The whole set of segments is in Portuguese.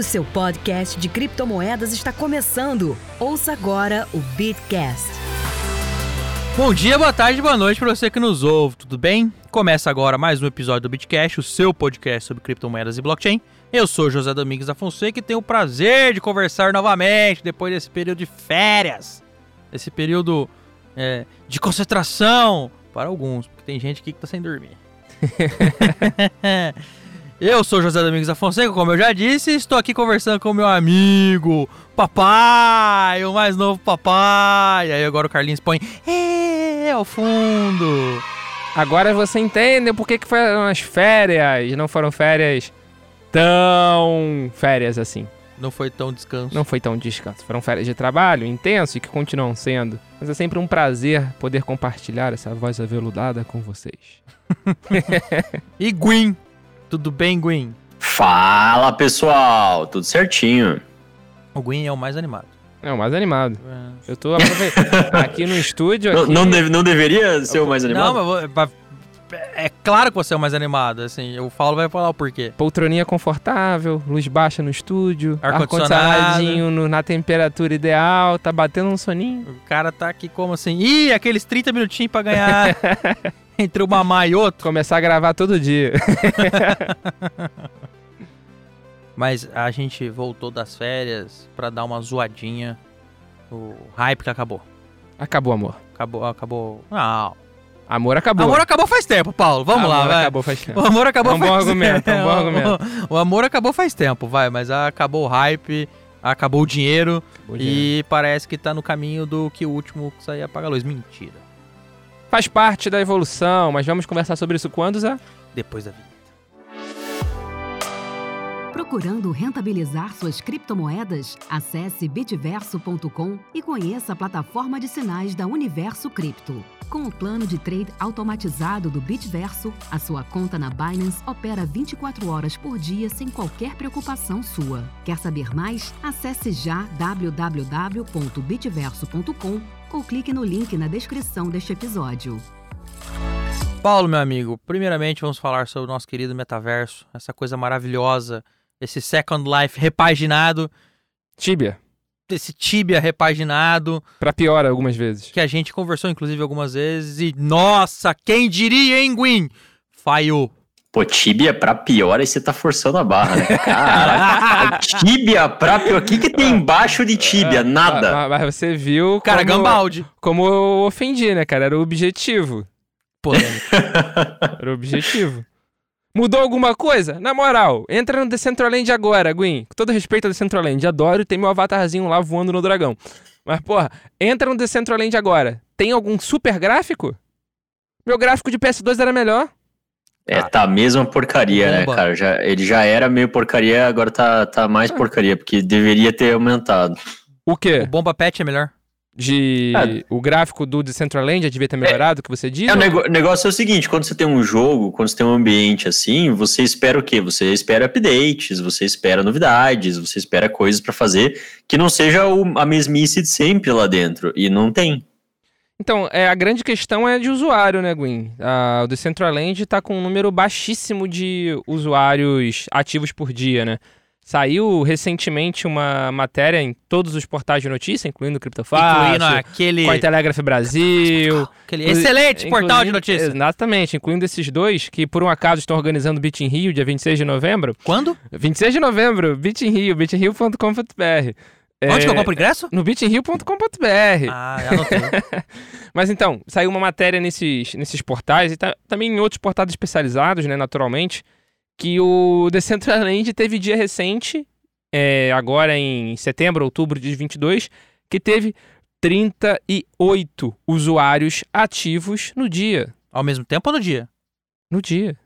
O seu podcast de criptomoedas está começando. Ouça agora o Bitcast. Bom dia, boa tarde, boa noite para você que nos ouve, tudo bem? Começa agora mais um episódio do Bitcast, o seu podcast sobre criptomoedas e blockchain. Eu sou José Domingos da Fonseca e tenho o prazer de conversar novamente depois desse período de férias, esse período é, de concentração para alguns, porque tem gente aqui que tá sem dormir. eu sou José Domingos da Fonseca, como eu já disse, estou aqui conversando com meu amigo, papai, o mais novo papai. E aí agora o Carlinhos põe é, ao fundo. Agora você entende por que, que foram as férias, não foram férias tão férias assim. Não foi tão descanso. Não foi tão descanso. Foram férias de trabalho intenso e que continuam sendo. Mas é sempre um prazer poder compartilhar essa voz aveludada com vocês. e Gwyn? Tudo bem, Gwyn? Fala pessoal, tudo certinho. O Gwyn é o mais animado. É o mais animado. É. Eu tô aproveitando aqui no estúdio. Aqui... Não, não, deve, não, deveria ser o mais animado? Não, mas é claro que você é o mais animado, assim, o Paulo vai falar o porquê. Poltroninha confortável, luz baixa no estúdio, ar-condicionadinho ar na temperatura ideal, tá batendo um soninho. O cara tá aqui como assim, ih, aqueles 30 minutinhos pra ganhar entre uma má e outra. Começar a gravar todo dia. Mas a gente voltou das férias pra dar uma zoadinha. O hype que acabou. Acabou, amor. Acabou, acabou. Não, Amor acabou. Amor acabou faz tempo, Paulo. Vamos amor lá, vai. acabou faz tempo. O amor acabou é um faz bom argumento, É um bom argumento. O, amor acabou faz tempo, vai, mas acabou o hype, acabou o dinheiro acabou e dinheiro. parece que tá no caminho do que o último sair apaga a luz. Mentira. Faz parte da evolução, mas vamos conversar sobre isso quando, Zé? Depois da vida. Procurando rentabilizar suas criptomoedas? Acesse bitverso.com e conheça a plataforma de sinais da Universo Cripto. Com o plano de trade automatizado do Bitverso, a sua conta na Binance opera 24 horas por dia sem qualquer preocupação sua. Quer saber mais? Acesse já www.bitverso.com ou clique no link na descrição deste episódio. Paulo, meu amigo, primeiramente vamos falar sobre o nosso querido metaverso, essa coisa maravilhosa, esse Second Life repaginado. Tibia esse Tibia repaginado. Pra pior algumas vezes. Que a gente conversou, inclusive, algumas vezes. E, nossa, quem diria, hein, Gwyn? Falhou. Pô, Tibia pra pior, aí você tá forçando a barra, né? Caraca, tibia pra pior. O que, que tem embaixo de Tibia? Nada. Mas, mas você viu. Cara, como, Gambaldi. Como eu ofendi, né, cara? Era o objetivo. Polêmico. Era o objetivo. Mudou alguma coisa? Na moral, entra no Decentraland agora, Gwyn. Com todo respeito ao Decentraland, adoro tem meu avatarzinho lá voando no dragão. Mas, porra, entra no Decentraland agora. Tem algum super gráfico? Meu gráfico de PS2 era melhor. É, tá a mesma porcaria, né, cara? Já, ele já era meio porcaria, agora tá, tá mais porcaria, porque deveria ter aumentado. O quê? O Bomba Pet é melhor de é. o gráfico do Decentraland devia ter melhorado, é, que você diz? É, o negócio é o seguinte, quando você tem um jogo, quando você tem um ambiente assim, você espera o quê? Você espera updates, você espera novidades, você espera coisas para fazer que não seja o, a mesmice de sempre lá dentro, e não tem. Então, é, a grande questão é de usuário, né, Gwen? o Decentraland está com um número baixíssimo de usuários ativos por dia, né? Saiu recentemente uma matéria em todos os portais de notícia, incluindo o Criptofácil, incluindo aquele... Cointelegraph Brasil. Aquele excelente portal de notícias. Exatamente, incluindo esses dois, que por um acaso estão organizando o Bit in Rio, dia 26 de novembro. Quando? 26 de novembro, Bit in Rio, bitinrio.com.br. Onde que eu compro ingresso? No bitinrio.com.br. Ah, anotei. Mas então, saiu uma matéria nesses, nesses portais e tá, também em outros portais especializados, né, naturalmente, que o Decentraland teve dia recente, é, agora em setembro, outubro de 22, que teve 38 usuários ativos no dia. Ao mesmo tempo ou no dia? No dia.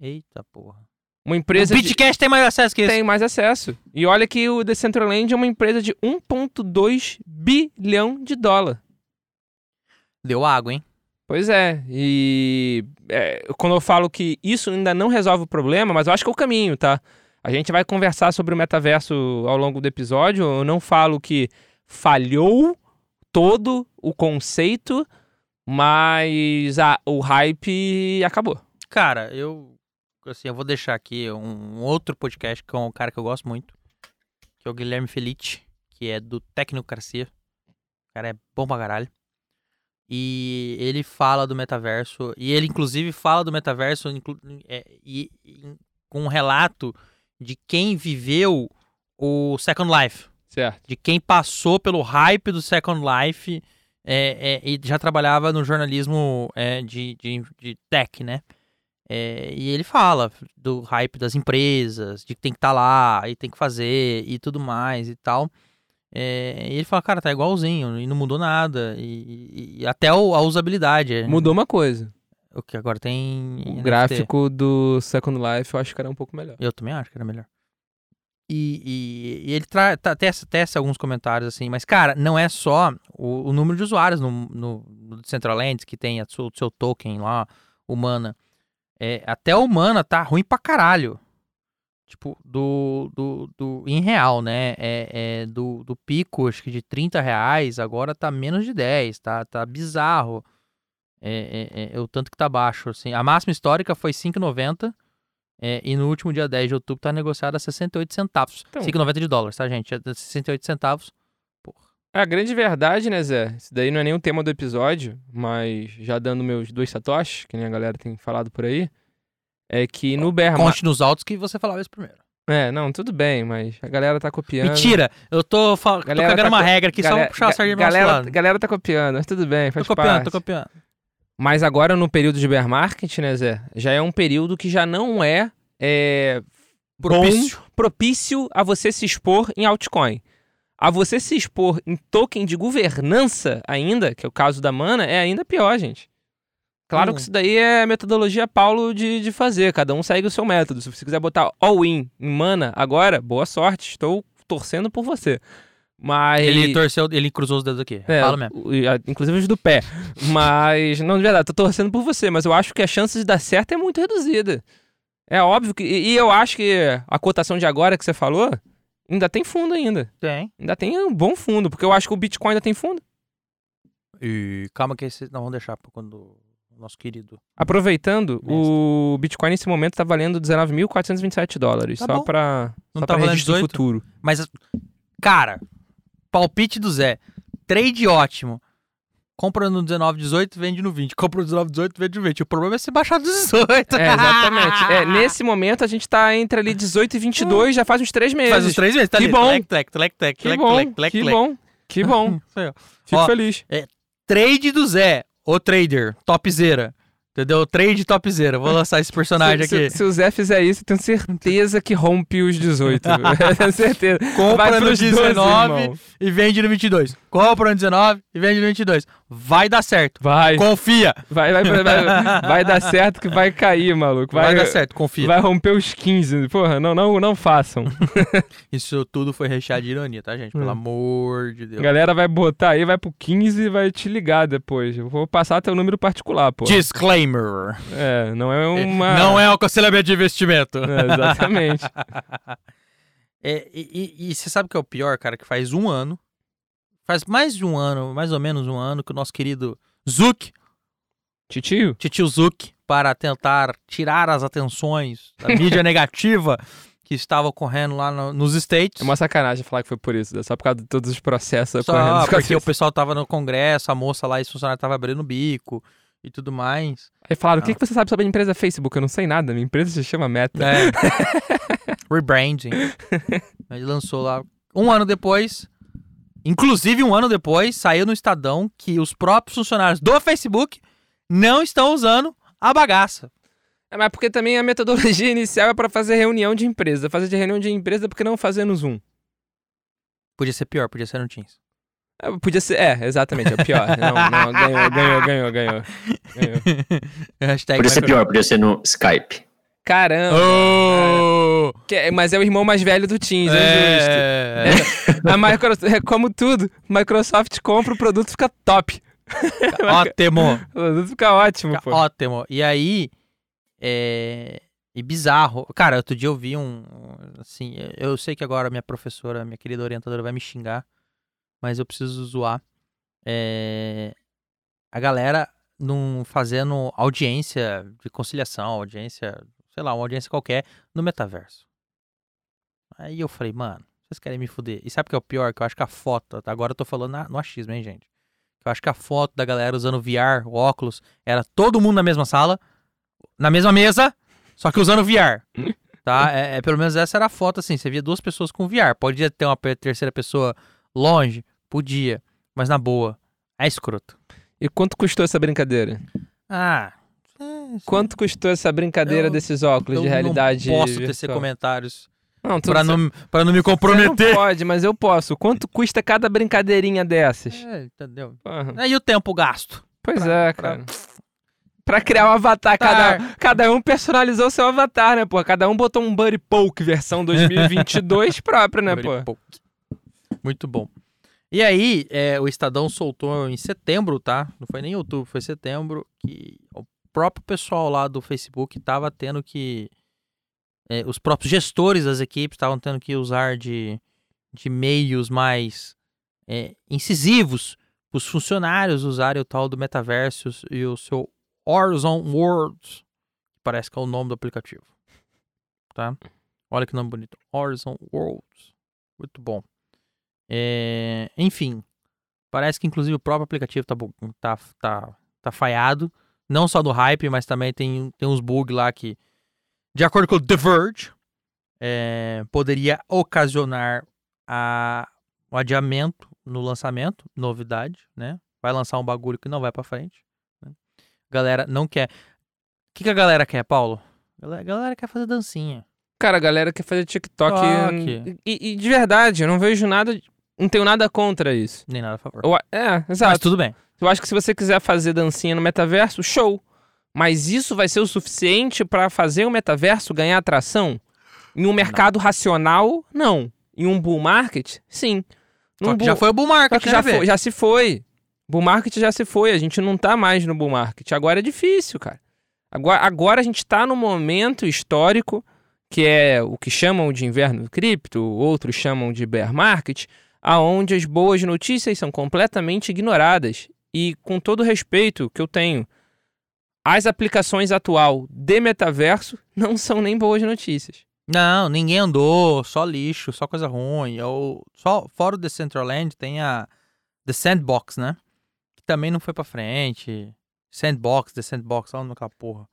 Eita porra. Uma empresa. O Bitcast de... tem mais acesso que isso. Tem mais acesso. E olha que o Decentraland é uma empresa de 1,2 bilhão de dólar. Deu água, hein? Pois é, e é, quando eu falo que isso ainda não resolve o problema, mas eu acho que é o caminho, tá? A gente vai conversar sobre o metaverso ao longo do episódio. Eu não falo que falhou todo o conceito, mas a, o hype acabou. Cara, eu assim, eu vou deixar aqui um outro podcast com um cara que eu gosto muito, que é o Guilherme Felice, que é do Tecnocracia. O cara é bom pra caralho. E ele fala do metaverso. E ele, inclusive, fala do metaverso é, e, e- com um relato de quem viveu o Second Life. Certo. De quem passou pelo hype do Second Life é, é, e já trabalhava no jornalismo é, de, de, de tech, né? É, e ele fala do hype das empresas, de que tem que estar lá e tem que fazer e tudo mais e tal. É, e ele fala, cara, tá igualzinho e não mudou nada. E, e- até o- a usabilidade. é- Mudou uma coisa. O que agora tem. O NFT. gráfico do Second Life eu acho que era um pouco melhor. Eu também acho que era melhor. E, e- e ele tra- tá- testa, testa alguns comentários assim, mas, cara, não é só o, o número de usuários no, no, no Decentraland que tem a o seu token lá, Humana. É, até a Humana tá ruim pra caralho. Tipo, do, do, do em real, né? É, é do, do pico, acho que de 30 reais, agora tá menos de 10, tá, tá bizarro. É, é, é, é o tanto que tá baixo, assim. A máxima histórica foi 5,90 é, e no último dia 10 de outubro tá negociado a 68 centavos. Então- 5,90 de dólares, tá, gente? É 68 centavos. A grande verdade, né, Zé? Isso daí não é nem o tema do episódio, mas já dando meus dois satoshis, que nem a galera tem falado por aí, é que no bear market... Conte nos autos que você falava isso primeiro. É, não, tudo bem, mas a galera tá copiando. Mentira! Eu tô, fal... tô Galera cagando tá uma co- regra aqui só Galera- pra puxar a sardinha galera, lado. galera tá copiando, mas tudo bem, Tô faz copiando, parte. tô copiando. Mas agora no período de bear market, né, Zé? Já é um período que já não é, é Propício. bom, propício a você se expor em altcoin. A você se expor em token de governança ainda, que é o caso da Mana, é ainda pior, gente. Claro Hum. que isso daí é metodologia Paulo de, de fazer, cada um segue o seu método. Se você quiser botar all-in em Mana agora, boa sorte, estou torcendo por você. Mas... Ele torceu, ele cruzou os dedos aqui. É, Fala mesmo. inclusive os do pé. Mas, não, de verdade, tô torcendo por você, mas eu acho que a chance de dar certo é muito reduzida. É óbvio que. E, e eu acho que a cotação de agora que você falou ainda tem fundo ainda. Tem. Ainda tem um bom fundo, porque eu acho que o Bitcoin ainda tem fundo. E calma que esse não vamos deixar pra quando nosso querido. Aproveitando, Mestre. o Bitcoin nesse momento tá valendo 19.427 dólares. Tá só pra, Não só tá pra valendo registro 18? futuro. Mas, cara, palpite do Zé. Trade ótimo. Compra no 19, 18, vende no 20. Compra no 19, 18, vende no 20. O problema é se baixar do 18. É, exatamente. É, nesse momento a gente tá entre ali 18 e 22, já faz uns três meses. Faz uns três meses, tá Que ali. bom. Tlec, tlec, tlec, tlec, Que bom, tlec, tlec, que bom, que bom. Fico Ó, feliz. Trade do Zé, o trader, topzera. Entendeu? Trade topzera. Vou lançar esse personagem se, aqui. Se, se o Zé fizer isso, eu tenho certeza que rompe os 18. eu tenho certeza. Compra no pros 12, 19 irmão. e vende no 22. Compra no 19 e vende no 22. Vai dar certo. Vai, Confia. vai, vai, vai, vai, vai dar certo que vai cair, maluco. Vai, Vai, dar certo, confia. Vai romper os 15. Porra, não, não, não façam. Isso tudo foi recheado de ironia, tá, gente? Pelo Hum. amor de A Deus. galera vai botar aí, vai pro 15 e vai te ligar depois. Eu vou passar teu número particular, pô. Disclaimer. É, não é uma. Não é o aconselhamento de investimento. É, exatamente. É, e, e- e você sabe o que é o pior, cara? Que faz um ano, faz mais de um ano, mais ou menos um ano, que o nosso querido Zuck, Titio? Titio Zuck, para tentar tirar as atenções da mídia negativa que estava ocorrendo lá no- nos States. É uma sacanagem falar que foi por isso, né? só por causa de todos os processos Só ocorrendo. porque o pessoal tava no congresso, a moça lá, esse funcionário tava abrindo o bico e tudo mais. Aí falaram, o Ah. que, que você sabe sobre a empresa Facebook? Eu não sei nada, minha empresa se chama Meta. É. Rebranding. Ele lançou lá. Um ano depois, inclusive um ano depois, saiu no Estadão que os próprios funcionários do Facebook não estão usando a bagaça. É, mas porque também a metodologia inicial é para fazer reunião de empresa. Fazer de reunião de empresa, por que não fazer no Zoom? Podia ser pior, podia ser no Teams. É, Podia ser, é, exatamente, é o pior. Não, não, ganhou, ganhou, ganhou, ganhou. ganhou. Podia ser pior, podia ser no Skype. Caramba! Oh! Que é- mas é o irmão mais velho do Teams, é, justo. É, A Microsoft, é como tudo, Microsoft compra o produto fica top. ótimo. O produto fica ótimo, Fica pô. ótimo. E aí, é... E bizarro. Cara, outro dia eu vi um... Assim, eu sei que agora minha professora, minha querida orientadora vai me xingar, mas eu preciso zoar. É... A galera num, fazendo audiência de conciliação, audiência, sei lá, uma audiência qualquer, no metaverso. Aí eu falei, mano, Vocês querem me fuder. E sabe o que é o pior? Que eu acho que a foto, agora eu tô falando na- no achismo, hein, gente? Eu acho que a foto da galera usando VR, o óculos, era todo mundo na mesma sala, na mesma mesa, só que usando VR. Tá? É, é, pelo menos essa era a foto, assim. Você via duas pessoas com VR. Podia ter uma terceira pessoa longe? Podia. Mas na boa. É escroto. E quanto custou essa brincadeira? Ah. é, Quanto custou essa brincadeira Eu- desses óculos de realidade não posso tecer comentários Não, tu, pra você- não, pra não me você comprometer. não pode, mas eu posso. Quanto custa cada brincadeirinha dessas? É, entendeu? Porra. Aí o tempo gasto. Pois Pra- é, pra- cara. Pra criar um avatar, cada, cada um personalizou seu avatar, né, pô? Cada um botou um Buddy Poke versão 2022 próprio, né, pô? Pouco. Muito bom. E aí, é, o Estadão soltou em setembro, tá? Não foi nem outubro, foi setembro, que o próprio pessoal lá do Facebook tava tendo que. É, os próprios gestores das equipes estavam tendo que usar de, de meios mais é, incisivos para os funcionários usarem o tal do metaverso e o seu Horizon Worlds, que parece que é o nome do aplicativo. Tá? Olha que nome bonito. Horizon Worlds. Muito bom. É, enfim, parece que inclusive o próprio aplicativo tá, tá, tá, tá falhado. Não só do hype, mas também tem, tem uns bugs lá que, de acordo com o The Verge, é, poderia ocasionar a, o adiamento no lançamento, novidade, né? Vai lançar um bagulho que não vai pra frente. né? Galera não quer. O que, que a galera quer, Paulo? A galera, quer fazer dancinha. Cara, a galera quer fazer TikTok. TikTok. E, e de verdade, eu não vejo nada. Não tenho nada contra isso. Nem nada a favor. Eu é, Mas exato. tudo bem. Eu acho que se você quiser fazer dancinha no metaverso, show. Mas isso vai ser o suficiente pra fazer o metaverso ganhar atração? Em um mercado racional, não. Em um bull market, sim. Num bull- já foi o bull market, né, já, foi- já se foi. Bull market já se foi. A gente não tá mais no bull market. Agora é difícil, cara. Agora, agora a gente tá no momento histórico, que é o que chamam de inverno cripto, outros chamam de bear market, aonde as boas notícias são completamente ignoradas. E com todo o respeito que eu tenho, as aplicações atual de metaverso não são nem boas notícias. Não, ninguém andou, só lixo, só coisa ruim. Ou, só, fora o Decentraland tem a The Sandbox, né? Que também não foi pra frente. Sandbox, The Sandbox, olha naquela porra.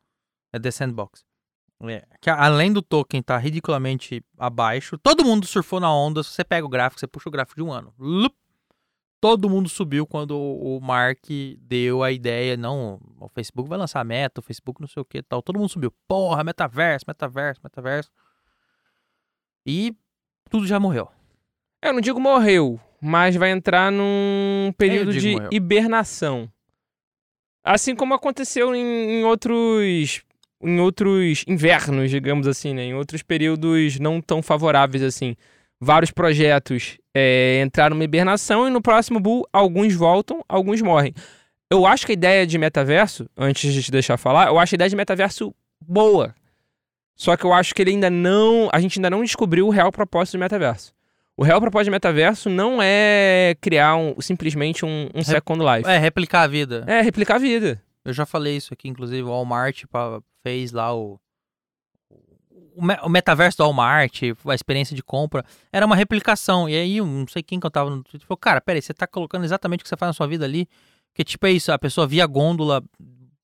É The Sandbox. É, que além do token tá ridiculamente abaixo, todo mundo surfou na onda. Se você pega o gráfico, você puxa o gráfico de um ano. Lup, todo mundo subiu quando o Mark deu a ideia. Não, o Facebook vai lançar a meta, o Facebook não sei o que tal. Todo mundo subiu. Porra, metaverso, metaverso, metaverso. E tudo já morreu. Eu não digo morreu, mas vai entrar num período de morreu. hibernação. Assim como aconteceu em, em outros em outros invernos, digamos assim, né? Em outros períodos não tão favoráveis assim. Vários projetos é, entraram numa hibernação e no próximo bull alguns voltam, alguns morrem. Eu acho que a ideia de metaverso, antes de te deixar falar, eu acho a ideia de metaverso boa. Só que eu acho que ele ainda não. A gente ainda não descobriu o real propósito do metaverso. O real propósito de metaverso não é criar um- simplesmente um, um Second Life. É, replicar a vida. É, replicar a vida. Eu já falei isso aqui, inclusive, o Walmart fez lá o. O, me- o metaverso do Walmart, a experiência de compra, era uma replicação. E aí, não sei quem que eu tava no Twitter falou: Cara, peraí, você tá colocando exatamente o que você faz na sua vida ali. Que tipo é isso, a pessoa via a gôndola,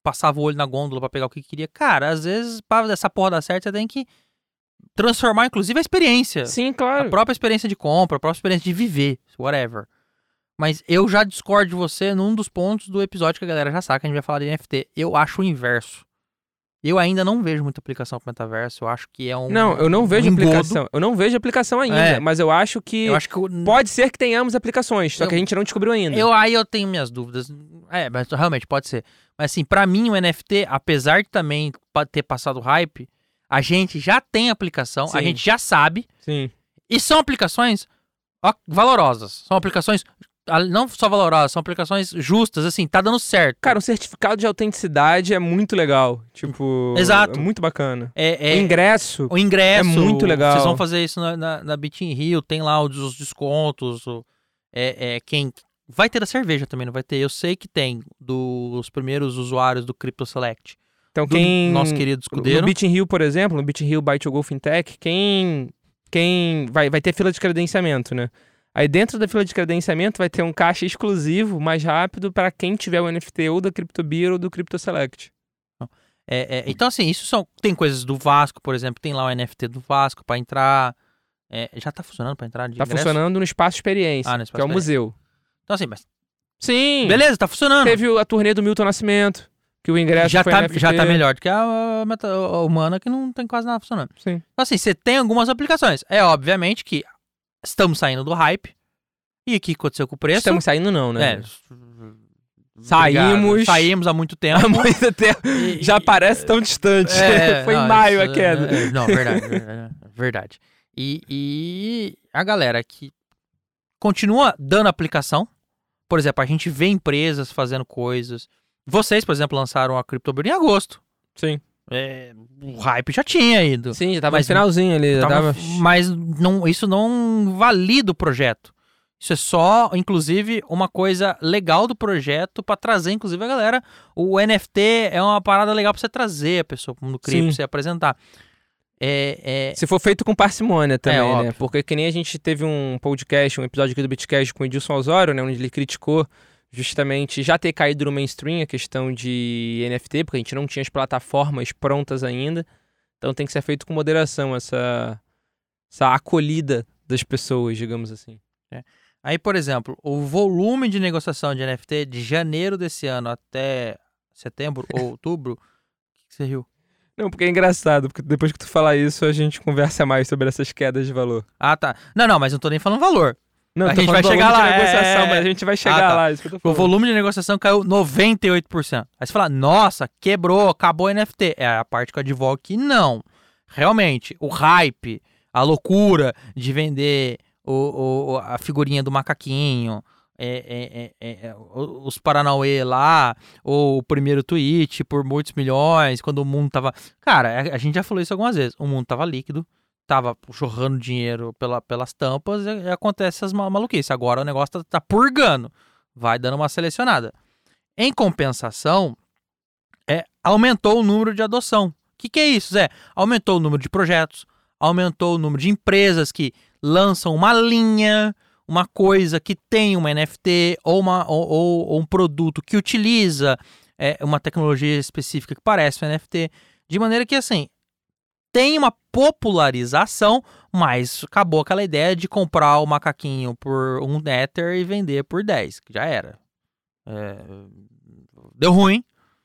passava o olho na gôndola pra pegar o que queria. Cara, às vezes, pra essa porra dar certo, você tem que transformar, inclusive, a experiência. Sim, A claro. própria experiência de compra, a própria experiência de viver, whatever. Mas eu já discordo de você num dos pontos do episódio que a galera já sabe que a gente vai falar de NFT. Eu acho o inverso. Eu ainda não vejo muita aplicação pro metaverso. Eu acho que é um. Não, eu não vejo um aplicação. Eu não vejo aplicação ainda, É. mas eu acho que Eu acho que. o- pode ser que tenhamos aplicações, só que Eu- a gente não descobriu ainda. Eu, aí eu tenho minhas dúvidas. É, mas realmente pode ser. Mas assim, pra mim o NFT, apesar de também ter passado hype, a gente já tem aplicação, a Sim. gente já sabe. Sim. E são aplicações valorosas. São aplicações não só valorosas, são aplicações justas, assim, tá dando certo. Cara, um certificado de autenticidade é muito legal. Tipo. Exato. É muito bacana. é, é- O ingresso. o ingresso. é muito legal. Vocês vão fazer isso na, na, na Beat in Rio, tem lá os, os descontos. o- é, é, quem. Vai ter a cerveja também, não vai ter? Eu sei que tem dos primeiros usuários do Crypto Select. Então, Do quem. nosso querido escudeiro. No Beat in Rio, por exemplo, no Beat in Rio by to Go Fintech, quem quem vai, vai ter fila de credenciamento, né? Aí dentro da fila de credenciamento vai ter um caixa exclusivo mais rápido para quem tiver o NFT ou da CryptoBeer ou do CryptoSelect. É, é, então, assim, isso são. Tem coisas do Vasco, por exemplo, tem lá o NFT do Vasco pra entrar. É, já tá funcionando pra entrar de Tá ingresso? funcionando no Espaço Experiência, Ah, no que Espaço é o museu. Então, assim, mas. Sim! Beleza, tá funcionando. Teve a turnê do Milton Nascimento, que o ingresso já, tá, NFT. já tá melhor do que a, a meta- a humana que não tem quase nada funcionando. Sim. Então, assim, você tem algumas aplicações. É obviamente que estamos saindo do hype. E o que aconteceu com o preço? Estamos saindo não, É. né? Saímos. Obrigado. Saímos há muito tempo. Há muito tempo. E- Já parece tão distante. É, Foi não, em maio isso, a queda. é, é, não, verdade. verdade. E, e a galera que continua dando aplicação. Por exemplo, a gente vê empresas fazendo coisas. Vocês, por exemplo, lançaram a CryptoBeer em agosto. Sim. É, o hype já tinha ido. Sim, já tava Mas no finalzinho ali. Tava- tava... Mas não, isso não valida o projeto. Isso é só, inclusive, uma coisa legal do projeto pra trazer, inclusive, a galera. O NFT é uma parada legal pra você trazer a pessoa cripto, Sim. pra você apresentar. É, é, Se for feito com parcimônia também, né? óbvio. Porque que nem a gente teve um podcast, um episódio aqui do Bitcast com o Edilson Osório, né? Onde ele criticou justamente já ter caído no mainstream a questão de NFT, porque a gente não tinha as plataformas prontas ainda. Então tem que ser feito com moderação essa, essa acolhida das pessoas, digamos assim. Aí, por exemplo, o volume de negociação de NFT de janeiro desse ano até setembro ou outubro. O que que você riu? Não, porque é engraçado, porque depois que tu falar isso, a gente conversa mais sobre essas quedas de valor. Ah, tá. Não, não, mas não tô nem falando valor. Não, A gente vai chegar lá, é. mas a gente vai chegar Ah, tá. lá, O volume de negociação caiu 98%. Aí você fala, nossa, quebrou, acabou o NFT. É a parte que eu advogo que não. Realmente, o hype, a loucura de vender o, o- a figurinha do macaquinho, é, é, é, é, os Paranauê lá, ou o primeiro tweet por muitos milhões, quando o mundo tava. Cara, a gente já falou isso algumas vezes. O mundo tava líquido, tava jorrando dinheiro pela, pelas tampas e, e acontece essas ma- maluquices. Agora o negócio tá, tá purgando vai dando uma selecionada. Em compensação, é, aumentou o número de adoção. O que, que é isso, Zé? Aumentou o número de projetos, aumentou o número de empresas que lançam uma linha, uma coisa que tem uma NFT ou, uma, ou, ou- ou um produto que utiliza é, uma tecnologia específica que parece um NFT. De maneira que, assim, tem uma popularização, mas acabou aquela ideia de comprar o macaquinho por um Ether e vender por 10, que já era. É, deu ruim,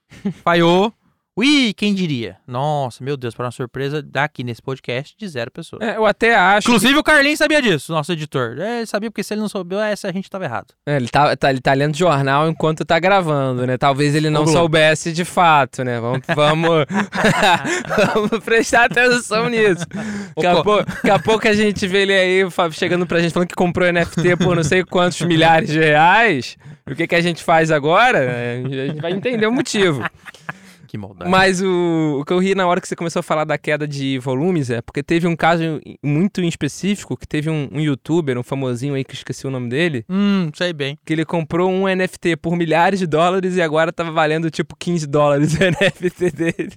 falhou. Ui, quem diria? Nossa, meu Deus, para uma surpresa daqui nesse podcast de zero pessoas. É, eu até acho. que- Inclusive o Carlinhos sabia disso, nosso editor. É, ele sabia porque se ele não soubesse, essa a gente tava errado. É, ele, tá, tá- ele tá lendo jornal enquanto tá gravando, né? Talvez ele não soubesse de fato, né? Vamos, vamos, vamos prestar atenção nisso. Daqui a, Ô, pou- daqui a pouco a gente vê ele aí chegando pra gente falando que comprou NFT por não sei quantos milhares de reais. O que, que a gente faz agora? A gente vai entender o motivo. Que maldade. Mas o, o que eu ri na hora que você começou a falar da queda de volumes é porque teve um caso muito em específico que teve um, um youtuber, um famosinho aí que eu esqueci o nome dele, Hum, sei bem. que ele comprou um NFT por milhares de dólares e agora tava valendo tipo 15 dólares o NFT dele.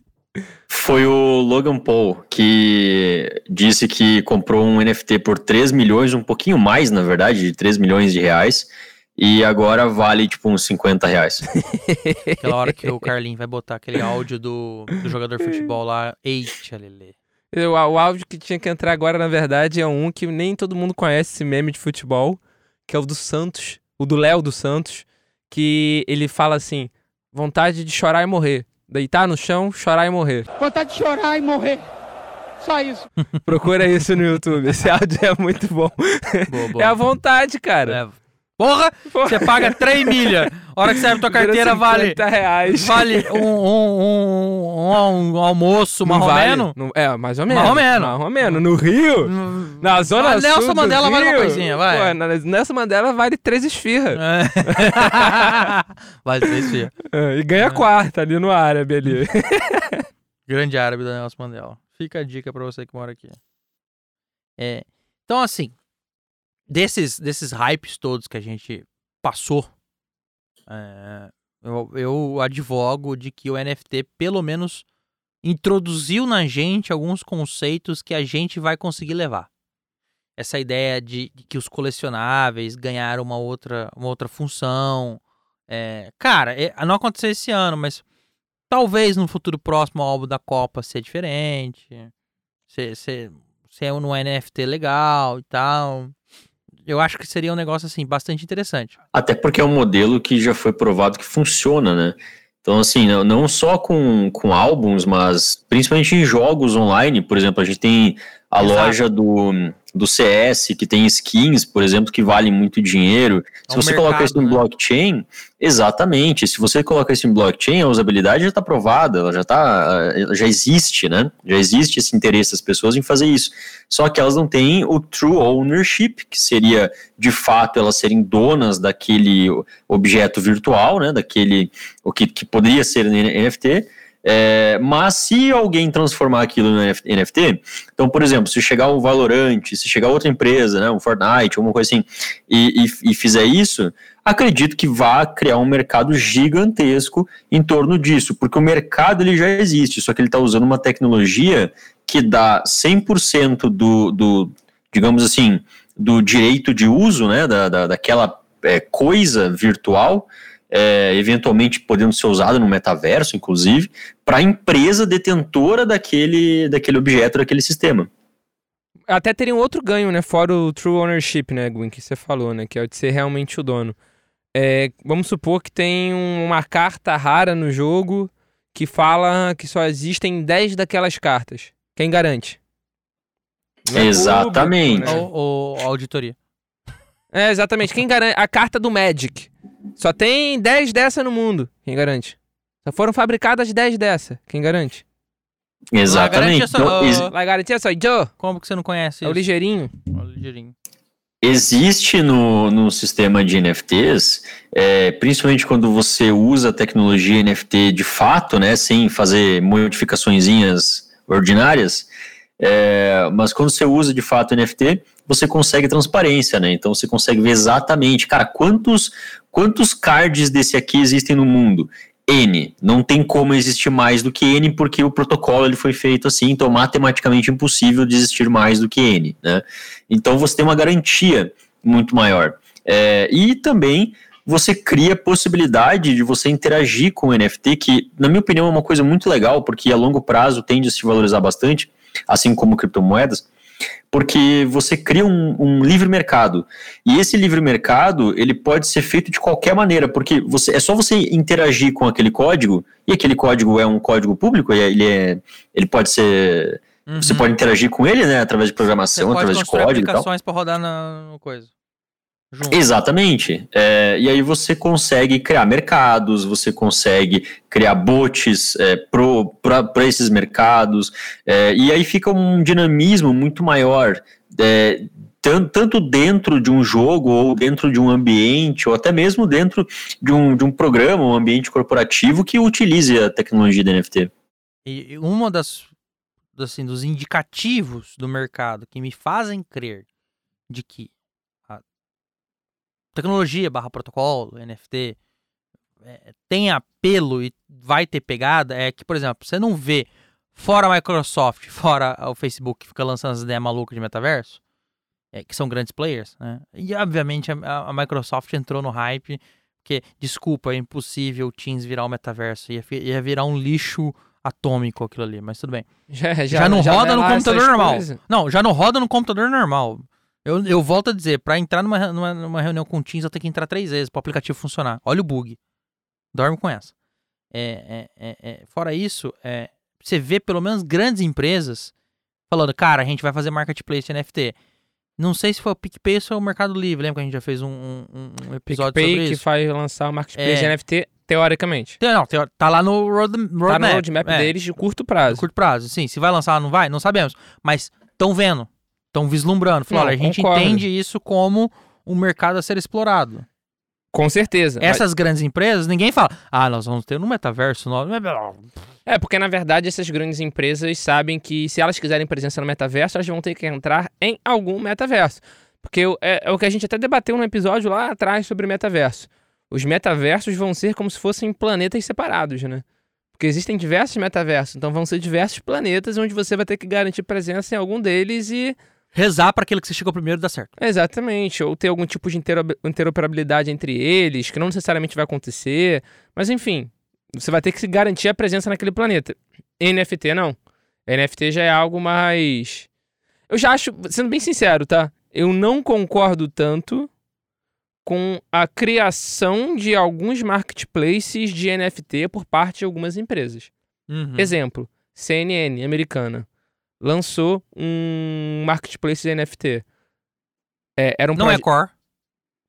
Foi o Logan Paul que disse que comprou um NFT por 3 milhões, um pouquinho mais, na verdade, de 3 milhões de reais. E agora vale tipo uns 50 reais. Aquela hora que o Carlinhos vai botar aquele áudio do, do jogador de futebol lá. Eita, Lele. O, o áudio que tinha que entrar agora, na verdade, é um que nem todo mundo conhece esse meme de futebol, que é o do Santos, o do Léo dos Santos, que ele fala assim: vontade de chorar e morrer. Deitar no chão, chorar e morrer. Vontade de chorar e morrer. Só isso. Procura isso no YouTube. Esse áudio é muito bom. Boa, boa. É a vontade, cara. É. Porra, você paga 3 milha. A hora que serve tua carteira vale, 50 reais. vale um, um, um, um almoço vale- marromeno. não- é, mais ou menos. Mais ou menos. Mais ou menos. No Rio, Hum, na zona Ah, Nelson sul do Mandela vale uma coisinha, vai. Pô, Nelson Mandela vale três esfirras. É. vale três filha. É, e ganha quarta ali no árabe ali. Grande árabe da Nelson Mandela. Fica a dica pra você que mora aqui. É, então, assim, desses, desses hypes todos que a gente passou, é, eu, eu advogo de que o NFT, pelo menos, introduziu na gente alguns conceitos que a gente vai conseguir levar. essa ideia de, de que os colecionáveis ganharam uma outra, uma outra função. É, cara, é, não aconteceu esse ano, mas talvez no futuro próximo o álbum da Copa seja diferente. Ser, ser, ser um NFT legal e tal. Eu acho que seria um negócio assim bastante interessante. Até porque é um modelo que já foi provado que funciona, né? Então, assim, não, não só com, com álbuns, mas principalmente em jogos online, por exemplo, a gente tem a Exato. loja do, do CS, que tem skins, por exemplo, que valem muito dinheiro. É se um você mercado, coloca isso em né? blockchain, exatamente. Se você coloca isso em blockchain, a usabilidade já está provada, ela já tá, já existe, né? Já existe esse interesse das pessoas em fazer isso. Só que elas não têm o true ownership, que seria de fato elas serem donas daquele objeto virtual, né? Daquele o que, que poderia ser NFT é, mas se alguém transformar aquilo no NFT, então, por exemplo, se chegar um Valorant, se chegar outra empresa, né, um Fortnite, alguma coisa assim, e, e, e fizer isso, acredito que vá criar um mercado gigantesco em torno disso, porque o mercado ele já existe, só que ele está usando uma tecnologia que dá 100% do, do, digamos assim, do direito de uso, né, da, da daquela é, coisa virtual, é, eventualmente podendo ser usado no metaverso, inclusive, para a empresa detentora daquele, daquele objeto, daquele sistema. Até teria um outro ganho, né? Fora o true ownership, né, Gwen, que você falou, né? Que é o de ser realmente o dono. É, vamos supor que tem uma carta rara no jogo que fala que só existem 10 daquelas cartas. Quem garante? É exatamente. Público, né? ou, ou auditoria. É, exatamente. Quem garante? A carta do Magic. Só tem 10 dessa no mundo. Quem garante? Só foram fabricadas 10 dessa. Quem garante? Exatamente. Lá garantia só, Joe. Como que você não conhece É o ligeirinho. É o ligeirinho. Existe no, no sistema de NFTs, é, principalmente quando você usa a tecnologia NFT de fato, né, sem fazer modificações ordinárias, é, mas quando você usa de fato NFT, você consegue transparência, né? Então você consegue ver exatamente, cara, quantos quantos cards desse aqui existem no mundo? N. Não tem como existir mais do que N, porque o protocolo ele foi feito assim, então matematicamente impossível de existir mais do que N. Né? Então você tem uma garantia muito maior. É, e também você cria possibilidade de você interagir com o NFT, que, na minha opinião, é uma coisa muito legal, porque a longo prazo tende a se valorizar bastante, assim como criptomoedas porque você cria um, um, livre mercado. E esse livre mercado, ele pode ser feito de qualquer maneira, porque você, é só você interagir com aquele código, e aquele código é um código público, ele, é, ele pode ser... Uhum. Você pode interagir com ele, né, através de programação, através de código aplicações para rodar na coisa. Junto. Exatamente. É, e aí você consegue criar mercados, você consegue criar bots é, para esses mercados, é, e aí fica um dinamismo muito maior, é, tanto dentro de um jogo, ou dentro de um ambiente, ou até mesmo dentro de um, de um programa, um ambiente corporativo que utilize a tecnologia da NFT. E uma das assim, dos indicativos do mercado que me fazem crer de que tecnologia barra protocolo, NFT, é, tem apelo e vai ter pegada, é que, por exemplo, você não vê fora a Microsoft, fora o Facebook que fica lançando as ideias malucas de metaverso, é, que são grandes players, né? E obviamente a, a, Microsoft entrou no hype, porque, desculpa, é impossível o Teams virar o metaverso, ia, ia virar um lixo atômico aquilo ali, mas tudo bem. Já, já, já não já roda no computador normal. Coisas. Não, já não roda no computador normal. Eu, eu volto a dizer, para entrar numa, numa, numa, reunião com o Teams, eu tenho que entrar três vezes para o aplicativo funcionar. Olha o bug. Dorme com essa. É, é, é, é fora isso, é, você vê pelo menos grandes empresas falando, cara, a gente vai fazer marketplace NFT. Não sei se foi o PicPay ou o Mercado Livre. Lembra que a gente já fez um, um, um episódio PicPay sobre isso? que vai lançar o marketplace de é. NFT, teoricamente. Não, tá lá no road, roadmap. Tá no roadmap deles de curto prazo. De curto prazo, sim. Se vai lançar ou não vai, não sabemos. Mas estão vendo estão vislumbrando. Falaram, a gente concordo. entende isso como um mercado a ser explorado. Com certeza. Essas mas... grandes empresas, ninguém fala, ah, nós vamos ter no metaverso. É, porque na verdade essas grandes empresas sabem que se elas quiserem presença no metaverso, elas vão ter que entrar em algum metaverso. Porque é, é o que a gente até debateu no episódio lá atrás sobre metaverso. Os metaversos vão ser como se fossem planetas separados, né? Porque existem diversos metaversos, então vão ser diversos planetas onde você vai ter que garantir presença em algum deles e rezar para aquele que você chegou primeiro dar certo. Exatamente, ou ter algum tipo de intero- interoperabilidade entre eles, que não necessariamente vai acontecer, mas enfim, você vai ter que se garantir a presença naquele planeta. NFT não. NFT já é algo mais. Eu já acho, sendo bem sincero, tá? Eu não concordo tanto com a criação de alguns marketplaces de NFT por parte de algumas empresas. Uhum. Exemplo, CNN americana lançou um marketplace de NFT. É, era um Não é core.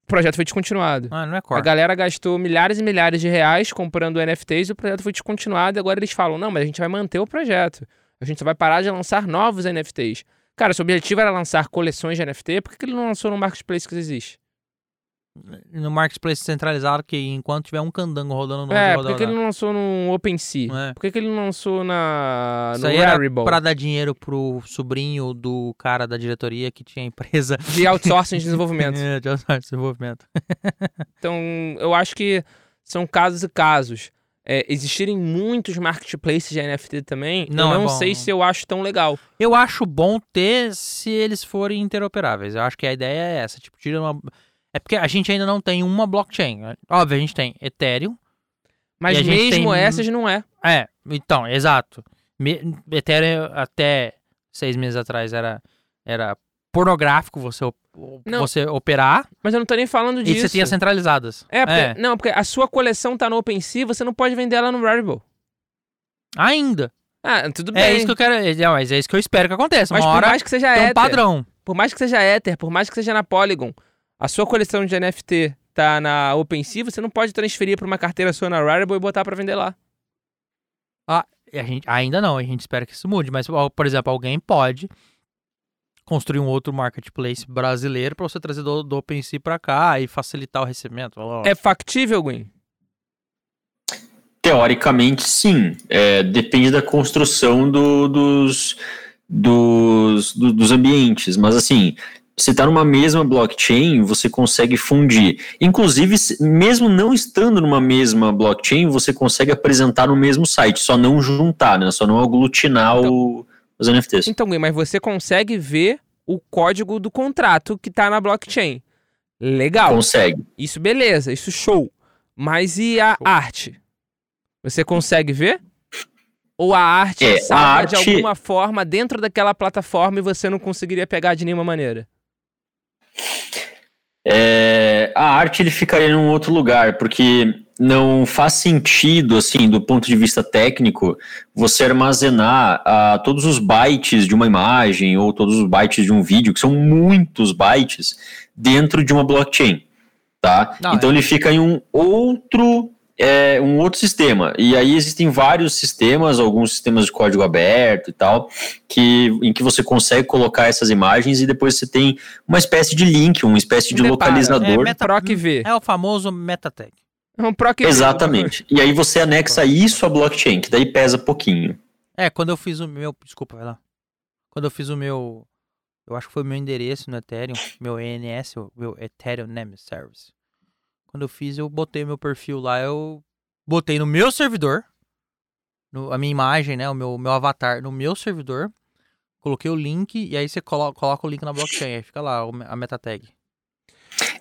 o projeto foi descontinuado. Ah, não é A core. galera gastou milhares e milhares de reais comprando NFTs e o projeto foi descontinuado. E agora eles falam: não, mas a gente vai manter o projeto. A gente só vai parar de lançar novos NFTs. Cara, se o objetivo era lançar coleções de NFT, por que, que ele não lançou no marketplace que existe? No marketplace centralizado, que enquanto tiver um candango rodando no é, por que, que ele não lançou no OpenSea? É. Por que, que ele não lançou na, Isso no Rarible? pra dar dinheiro pro sobrinho do cara da diretoria que tinha empresa De outsourcing de desenvolvimento. É, de outsourcing de desenvolvimento. Então, eu acho que são casos e casos. É, existirem muitos marketplaces de NFT também, Não eu é não bom. sei se eu acho tão legal. Eu acho bom ter se eles forem interoperáveis. Eu acho que a ideia é essa. Tipo, tira uma. É porque a gente ainda não tem uma blockchain. Óbvio, a gente tem Ethereum. Mas E mesmo tem- essas não é. É, então, exato. Me- Ethereum até seis meses atrás era, era pornográfico você, Não. você operar. Mas eu não tô nem falando E disso. você tinha centralizadas. É, porque, não, porque a sua coleção tá no OpenSea, você não pode vender ela no Rarible. Ainda. Ah, tudo bem. É isso que eu quero. é, Não, mas é isso que eu espero que aconteça. Mas Uma por hora mais que seja um padrão. por mais que seja Ether, por mais que seja na Polygon, a sua coleção de NFT tá na OpenSea, você não pode transferir pra uma carteira sua na Rarible e botar pra vender lá. E a gente, ainda não, a gente espera que isso mude. Mas, por exemplo, alguém pode construir um outro marketplace brasileiro para você trazer do, do OpenSea para cá e facilitar o recebimento. É factível, Gwen? Teoricamente, sim. É, depende da construção do- dos, dos, do- dos ambientes. Mas, assim, você está numa mesma blockchain, você consegue fundir. Inclusive, mesmo não estando numa mesma blockchain, você consegue apresentar no mesmo site, só não juntar, né? Só não aglutinar o- os NFTs. Então, mas você consegue ver o código do contrato que tá na blockchain. Legal. Consegue. Isso beleza, isso show. Mas e a arte? Você consegue ver? Ou a arte É, a salva de arte- alguma forma dentro daquela plataforma e você não conseguiria pegar de nenhuma maneira? É, a arte ele ficaria em um outro lugar, porque não faz sentido, assim, do ponto de vista técnico, você armazenar ah, todos os bytes de uma imagem ou todos os bytes de um vídeo, que são muitos bytes, dentro de uma blockchain, tá? Não, então é. ele fica em um outro é, um outro sistema. E aí existem vários sistemas, alguns sistemas de código aberto e tal, que, em que você consegue colocar essas imagens e depois você tem uma espécie de link, uma espécie de Depara, localizador. é meta- Proc V. É o famoso metatag. É um proc V. Exatamente. E aí você anexa isso à blockchain, que daí pesa pouquinho. É, quando eu fiz o meu. Desculpa, vai lá. Quando eu fiz o meu. Eu acho que foi o meu endereço no Ethereum, meu ENS, o meu Ethereum Name Service. Quando eu fiz, eu botei meu perfil lá, eu botei no meu servidor, no- a minha imagem, né, o meu, meu avatar no meu servidor, coloquei o link e aí você colo- coloca o link na blockchain, aí fica lá a meta tag.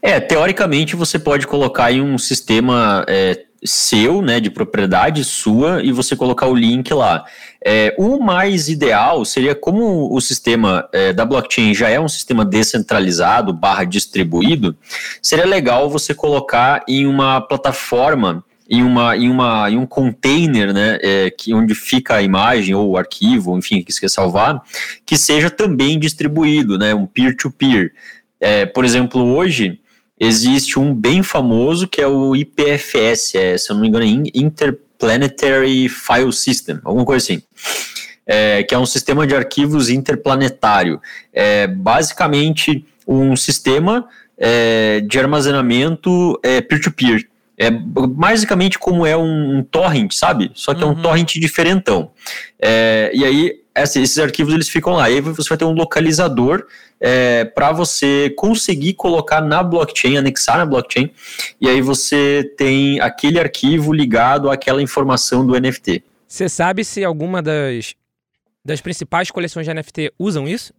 É, teoricamente você pode colocar em um sistema é, seu, né, de propriedade sua, e você colocar o link lá. É, o mais ideal seria, como o sistema é, da blockchain já é um sistema descentralizado barra distribuído, seria legal você colocar em uma plataforma, em, uma, em, uma, em um container, né, é, que, onde fica a imagem ou o arquivo, enfim, que você quer salvar, que seja também distribuído, né, um peer-to-peer. É, por exemplo, hoje existe um bem famoso que é o IPFS, é, se eu não me engano, é In- Interplanetary File System, alguma coisa assim. É, que é um sistema de arquivos interplanetário. É basicamente um sistema é, de armazenamento é, peer-to-peer. É basicamente como é um, um torrent, sabe? Só que é Uhum. um torrent diferentão. É, e aí, esses arquivos eles ficam lá. E aí você vai ter um localizador é, para você conseguir colocar na blockchain, anexar na blockchain, e aí você tem aquele arquivo ligado àquela informação do NFT. Você sabe se alguma das, das principais coleções de NFT usam isso?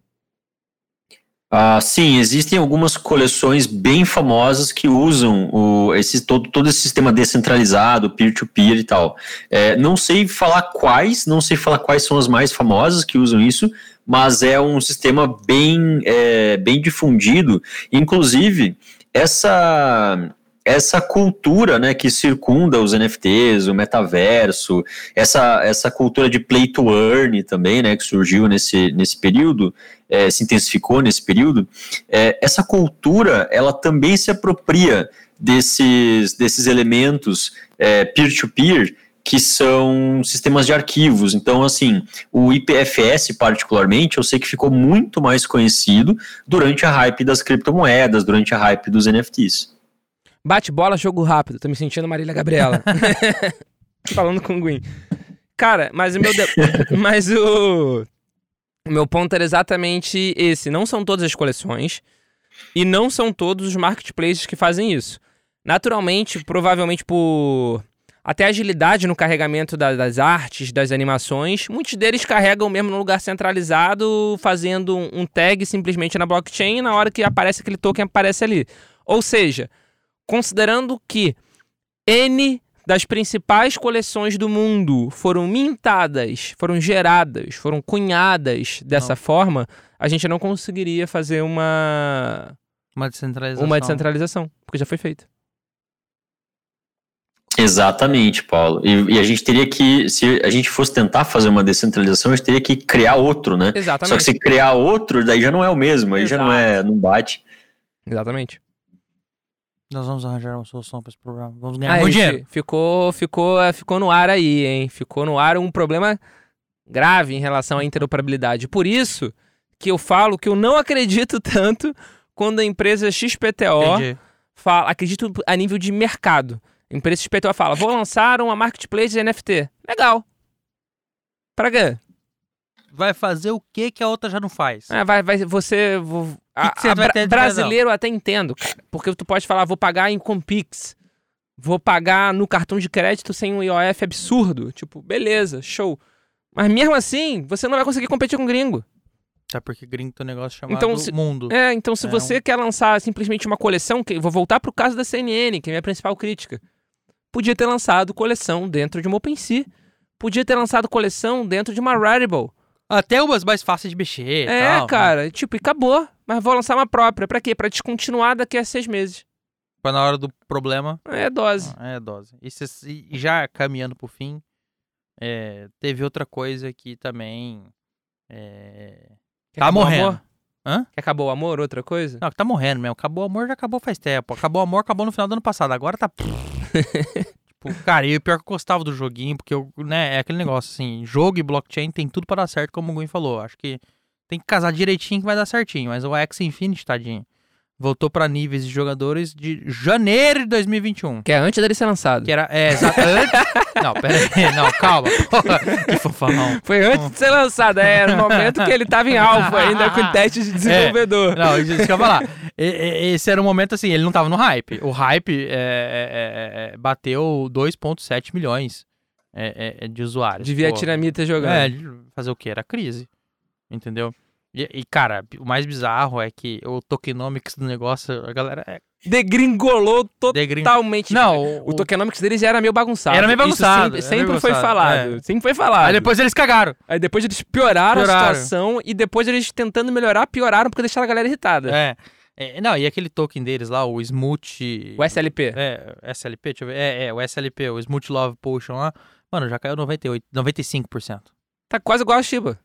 Ah, sim, existem algumas coleções bem famosas que usam o, esse, todo, todo esse sistema descentralizado, peer-to-peer e tal. É, não sei falar quais, não sei falar quais são as mais famosas que usam isso, mas é um sistema bem, é, bem difundido. Inclusive, essa essa cultura né, que circunda os NFTs, o metaverso, essa, essa cultura de play to earn também, né, que surgiu nesse, nesse período, é, se intensificou nesse período, é, essa cultura ela também se apropria desses, desses elementos é, peer-to-peer -peer, que são sistemas de arquivos. Então, assim, o IPFS, particularmente, eu sei que ficou muito mais conhecido durante a hype das criptomoedas, durante a hype dos NFTs. Bate bola, jogo rápido. Tô me sentindo Marília Gabriela. Falando com o Gwyn. Cara, mas o meu. De... mas o. O meu ponto era exatamente esse. Não são todas as coleções e não são todos os marketplaces que fazem isso. Naturalmente, provavelmente por até agilidade no carregamento da, das artes, das animações, muitos deles carregam mesmo no lugar centralizado, fazendo um, tag simplesmente na blockchain e na hora que aparece aquele token aparece ali. Ou seja, considerando que N das principais coleções do mundo foram mintadas, foram geradas, foram cunhadas dessa não. forma, a gente não conseguiria fazer uma uma descentralização. Uma descentralização, porque já foi feita. Exatamente, Paulo. E, e, a gente teria que, se a gente fosse tentar fazer uma descentralização, a gente teria que criar outro, né? Exatamente. Só que se criar outro, daí já não é o mesmo, aí Exato. já não é, não bate. Exatamente. Nós vamos arranjar uma solução para esse problema. Vamos ganhar ah, dinheiro. Ficou, ficou, ficou no ar aí, hein? Ficou no ar um problema grave em relação à interoperabilidade. Por isso que eu falo que eu não acredito tanto quando a empresa XPTO Entendi. fala, acredito a nível de mercado. A empresa XPTO fala, vou lançar uma marketplace de NFT. Legal. Pra quê? Vai fazer o que que a outra já não faz? É, vai, vai, você, a, que a, bra brasileiro eu até entendo, cara. Porque tu pode falar, vou pagar em Compix. Vou pagar no cartão de crédito sem um IOF absurdo. Tipo, beleza, show. Mas mesmo assim, você não vai conseguir competir com gringo. Até porque gringo tem um negócio chamado então, se, mundo. É, então se é você um... quer lançar simplesmente uma coleção, que, vou voltar pro caso da CNN, que é a minha principal crítica. Podia ter lançado coleção dentro de uma OpenSea. Podia ter lançado coleção dentro de uma Rarible. Até umas mais fáceis de mexer. É, tal, né? cara, né? tipo, e acabou. Mas vou lançar uma própria. Pra quê? Pra descontinuar daqui a seis meses. Pra na hora do problema. É dose. Ah, é dose. E, e já caminhando pro fim, é, teve outra coisa que também. É, tá morrendo. Hã? Que acabou o amor, outra coisa? Não, que tá morrendo mesmo. Acabou o amor, já acabou faz tempo. Acabou o amor, acabou no final do ano passado. Agora tá. Tipo, cara, e o pior que eu gostava do joguinho, porque eu, né, é aquele negócio assim, jogo e blockchain tem tudo para dar certo, como o Gwen falou. Acho que tem que casar direitinho que vai dar certinho, mas o X Infinity, tadinho, voltou para níveis de jogadores de janeiro de 2021. Que é antes dele ser lançado. Que era, é, exatamente. não, pera aí, não, calma. que fofão. Foi antes de ser lançado, é, era o momento que ele tava em alfa ainda com teste de é. desenvolvedor. É, não, isso que eu falar. Esse era o momento assim, ele não tava no hype. O hype é, é, é, bateu 2,7 milhões de usuários. De vietnamita jogando. É, fazer o que? Era crise. Entendeu? E, e, cara, o mais bizarro é que o tokenomics do negócio, a galera é degringolou totalmente. Não, o, o tokenomics deles já era meio bagunçado. Era meio bagunçado. Isso sempre, sempre foi falado. É. Sempre foi falado. Aí depois eles cagaram. Aí depois eles pioraram, pioraram, a situação e depois eles tentando melhorar, pioraram porque deixaram a galera irritada. É. é não, e aquele token deles lá, o Smooth... O SLP. É, SLP, deixa eu ver. É, é, o SLP, o Smooth Love Potion lá. Mano, já caiu 98, 95%. Tá quase igual a Shiba.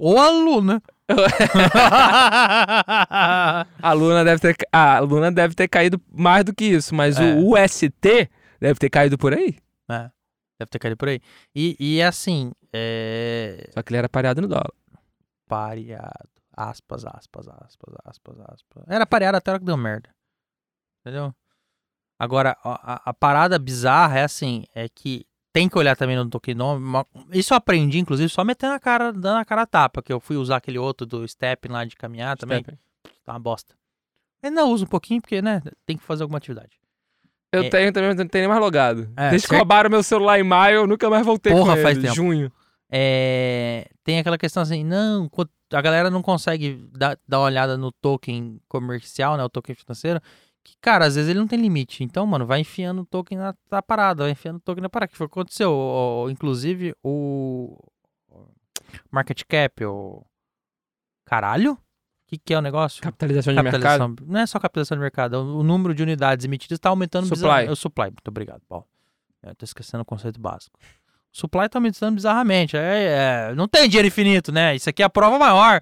Ou a Luna. a Luna deve ter a Luna deve ter caído mais do que isso, mas é. o UST deve ter caído por aí. É. Deve ter caído por aí. E, e assim. É... Só que ele era pareado no dólar. Pareado. Aspas, aspas, aspas, aspas, aspas. Era pareado até a hora que deu merda. Entendeu? Agora, a, a parada bizarra é assim: é que tem que olhar também no tokenômetro. Isso eu aprendi, inclusive, só metendo a cara, dando a cara a tapa, que eu fui usar aquele outro do Step lá de caminhar também. Step. Tá uma bosta. Ainda uso um pouquinho, porque, né, tem que fazer alguma atividade. Eu é... tenho também, não tenho nem mais logado. É, Desde que roubaram meu celular em maio, eu nunca mais voltei Porra, com faz tempo. Junho. é, tem aquela questão assim, não, a galera não consegue dar, dar uma olhada no token comercial, né, o token financeiro, que, cara, às vezes ele não tem limite. Então, mano, vai enfiando o token na, na parada, vai enfiando o token na parada, que foi o que aconteceu. O- o- inclusive, o market cap, o... Caralho? O que, que é o negócio? Capitalização de mercado. Capitalização- Não é só capitalização de mercado, o o número de unidades emitidas está aumentando Supply. bizarramente. O supply, muito obrigado, Paulo. Eu tô esquecendo o conceito básico. Supply tá aumentando bizarramente. É, é, não tem dinheiro infinito, né? Isso aqui é a prova maior.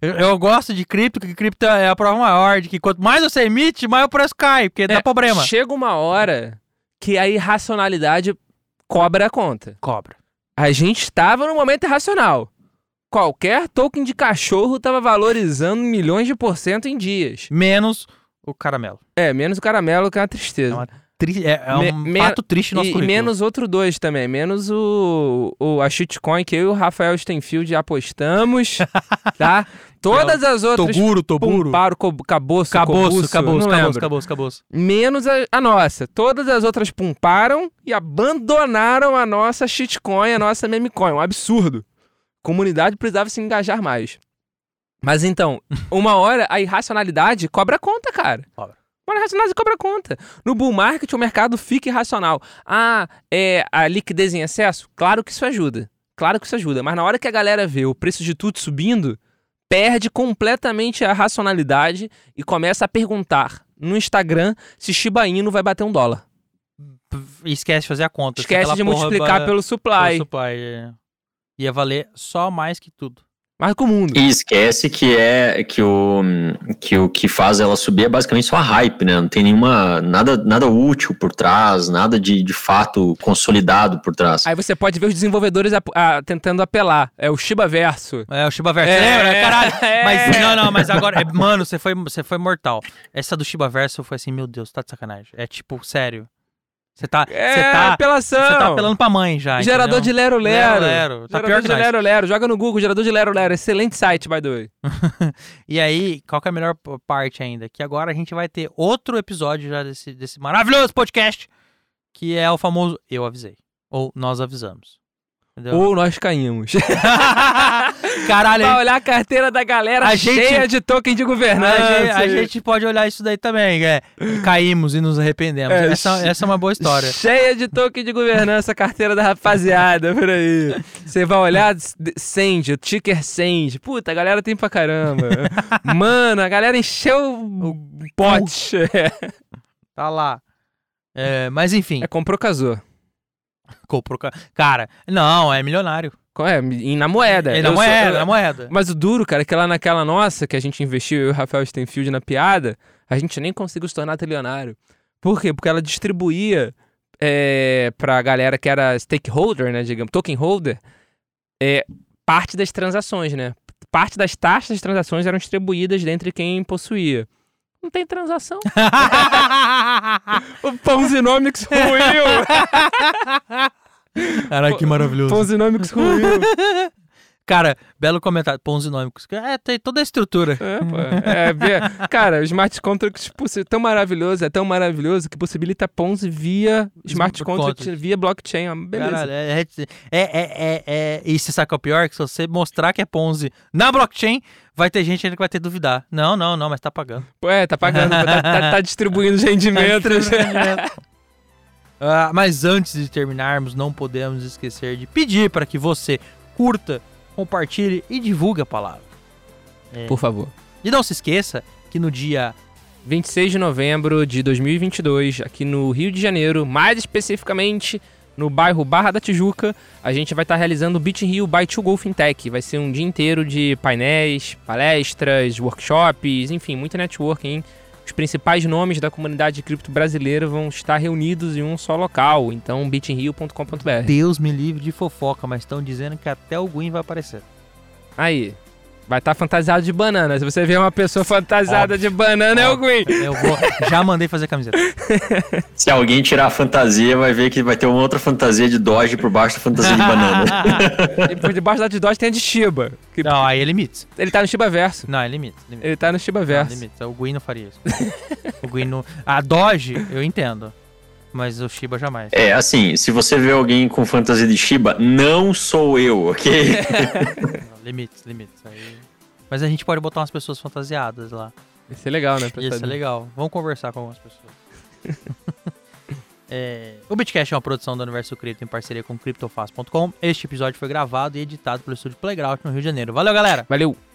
Eu, eu gosto de cripto, que cripto é a prova maior, de que quanto mais você emite, mais o preço cai, porque dá É, problema. Chega uma hora que a irracionalidade cobra a conta. Cobra. A gente estava no momento irracional. Qualquer token de cachorro estava valorizando milhões de por cento em dias. Menos o caramelo. É, menos o caramelo que é uma tristeza. É uma Tri- é, é um me- fato triste no nosso E, e currículo. menos outro dois também. Menos o, o a shitcoin que eu e o Rafael Stenfield apostamos, tá? Todas as outras Toguro, Toguro. pumparam, co- caboço, Caboço, caboço, caboço, caboço, caboço. Menos a, a nossa. Todas as outras pumparam e abandonaram a nossa shitcoin, a nossa memecoin. Um absurdo. A comunidade precisava se engajar mais. Mas então, uma hora a irracionalidade cobra conta, cara. Cobra. Uma hora a irracionalidade cobra conta. No bull market, o mercado fica irracional. Ah, é a liquidez em excesso? Claro que isso ajuda. Claro que isso ajuda. Mas na hora que a galera vê o preço de tudo subindo, perde completamente a racionalidade e começa a perguntar no Instagram se Shiba Inu vai bater um dólar. E esquece de fazer a conta. Esquece de multiplicar pelo supply. pelo supply. é. Ia valer só mais que tudo. O mundo. E esquece que é que o que o que faz ela subir é basicamente só a hype, né? Não tem nenhuma nada nada útil por trás, nada de, de fato consolidado por trás. Aí você pode ver os desenvolvedores ap- ah, tentando apelar. É o Shiba Verso. É, o Shiba Verso. É, Lembra? é, Caralho. é. Mas não, não, mas agora. é, mano, você foi, você foi mortal. Essa do Shiba Verso foi assim, meu Deus, tá de sacanagem. É tipo, sério. Você tá. É, Você tá. apelação. Você tá apelando pra mãe já. Gerador de entendeu? Lero Lero. Lero, Lero. Tá pior gerador que de nós. Lero Lero. Joga no Google, gerador de Lero Lero. Excelente site, by the way. E aí, qual que é a melhor parte ainda? Que agora a gente vai ter outro episódio já desse, desse maravilhoso podcast, que é o famoso Eu Avisei. Ou Nós Avisamos. Entendeu? Ou nós caímos. Caralho, pra olhar a carteira da galera A cheia gente- de token de a governança. gente, a gente pode olhar isso daí também, é. Caímos e nos arrependemos. É, essa, essa é uma boa história. Cheia de token de governança, a carteira da rapaziada, por aí. Você vai olhar, Send, o ticker Send. Puta, a galera tem pra caramba. Mano, a galera encheu o pote. Tá lá. É, mas enfim, é comprou, casou. comprou. ca- Cara, não, é milionário. Co- É, e na moeda. É na Eu sou- moeda, eu- na moeda. Mas o duro, cara, é que lá naquela nossa, que a gente investiu, eu e o Rafael Stenfield na piada, a gente nem conseguiu se tornar trilionário. Por quê? Porque ela distribuía é, pra galera que era stakeholder, né, digamos, token holder, é, parte das transações, né? Parte das taxas das transações eram distribuídas dentre quem possuía. Não tem transação. o Ponzinomics ruiu! Caralho, que maravilhoso. Ponzinomics ruiu. Cara, belo comentário. Ponzinômicos. É, tem toda a estrutura. É, pô. É, vê- cara, o smart contract possi- é tão maravilhoso, é tão maravilhoso que possibilita Ponzi via smart Smart contract, contract. via blockchain. Beleza. Caralho, é, é, é, é, é- E você sabe é o pior? Que se você mostrar que é Ponzi na blockchain, vai ter gente ainda que vai ter duvidar. Não, não, não, mas tá pagando. Pô, é, tá pagando, tá, tá- tá distribuindo os rendimentos. Ah, mas antes de terminarmos, não podemos esquecer de pedir para que você curta, compartilhe e divulgue a palavra. Por favor. E não se esqueça que no dia 26 de novembro de 2022, aqui no Rio de Janeiro, mais especificamente no bairro Barra da Tijuca, a gente vai estar realizando o Beat Rio by To Go Fintech. Vai ser um dia inteiro de painéis, palestras, workshops, enfim, muito networking. Os principais nomes da comunidade de cripto brasileira vão estar reunidos em um só local, então bitinrio.com.br. Deus me livre de fofoca, mas estão dizendo que até o Gwyn vai aparecer. Aí, vai estar fantasiado de banana. Se você vê uma pessoa fantasiada de banana, é o Green. Eu vou, já mandei fazer camiseta. Se alguém tirar a fantasia, vai ver que vai ter uma outra fantasia de Doge por baixo da fantasia de banana. E por debaixo da de Dodge tem a de Shiba. que Não, aí é limite. Ele tá no Shiba Verso. Não, é limite. limite. Ele tá no Shiba Não, Verso. limite. O Gwyn não faria isso. o Gwyn não... A Doge, eu entendo. Mas o Shiba jamais. É, assim, se você vê alguém com fantasia de Shiba, não sou eu, ok? Não, limites, limites. Aí... Mas a gente pode botar umas pessoas fantasiadas lá. Ia ser legal, né? Isso é legal. Vamos conversar com algumas pessoas. É, o Bitcast é uma produção do Universo Cripto em parceria com CryptoFast.com. Este episódio foi gravado e editado pelo estúdio Playground no Rio de Janeiro. Valeu, galera! Valeu!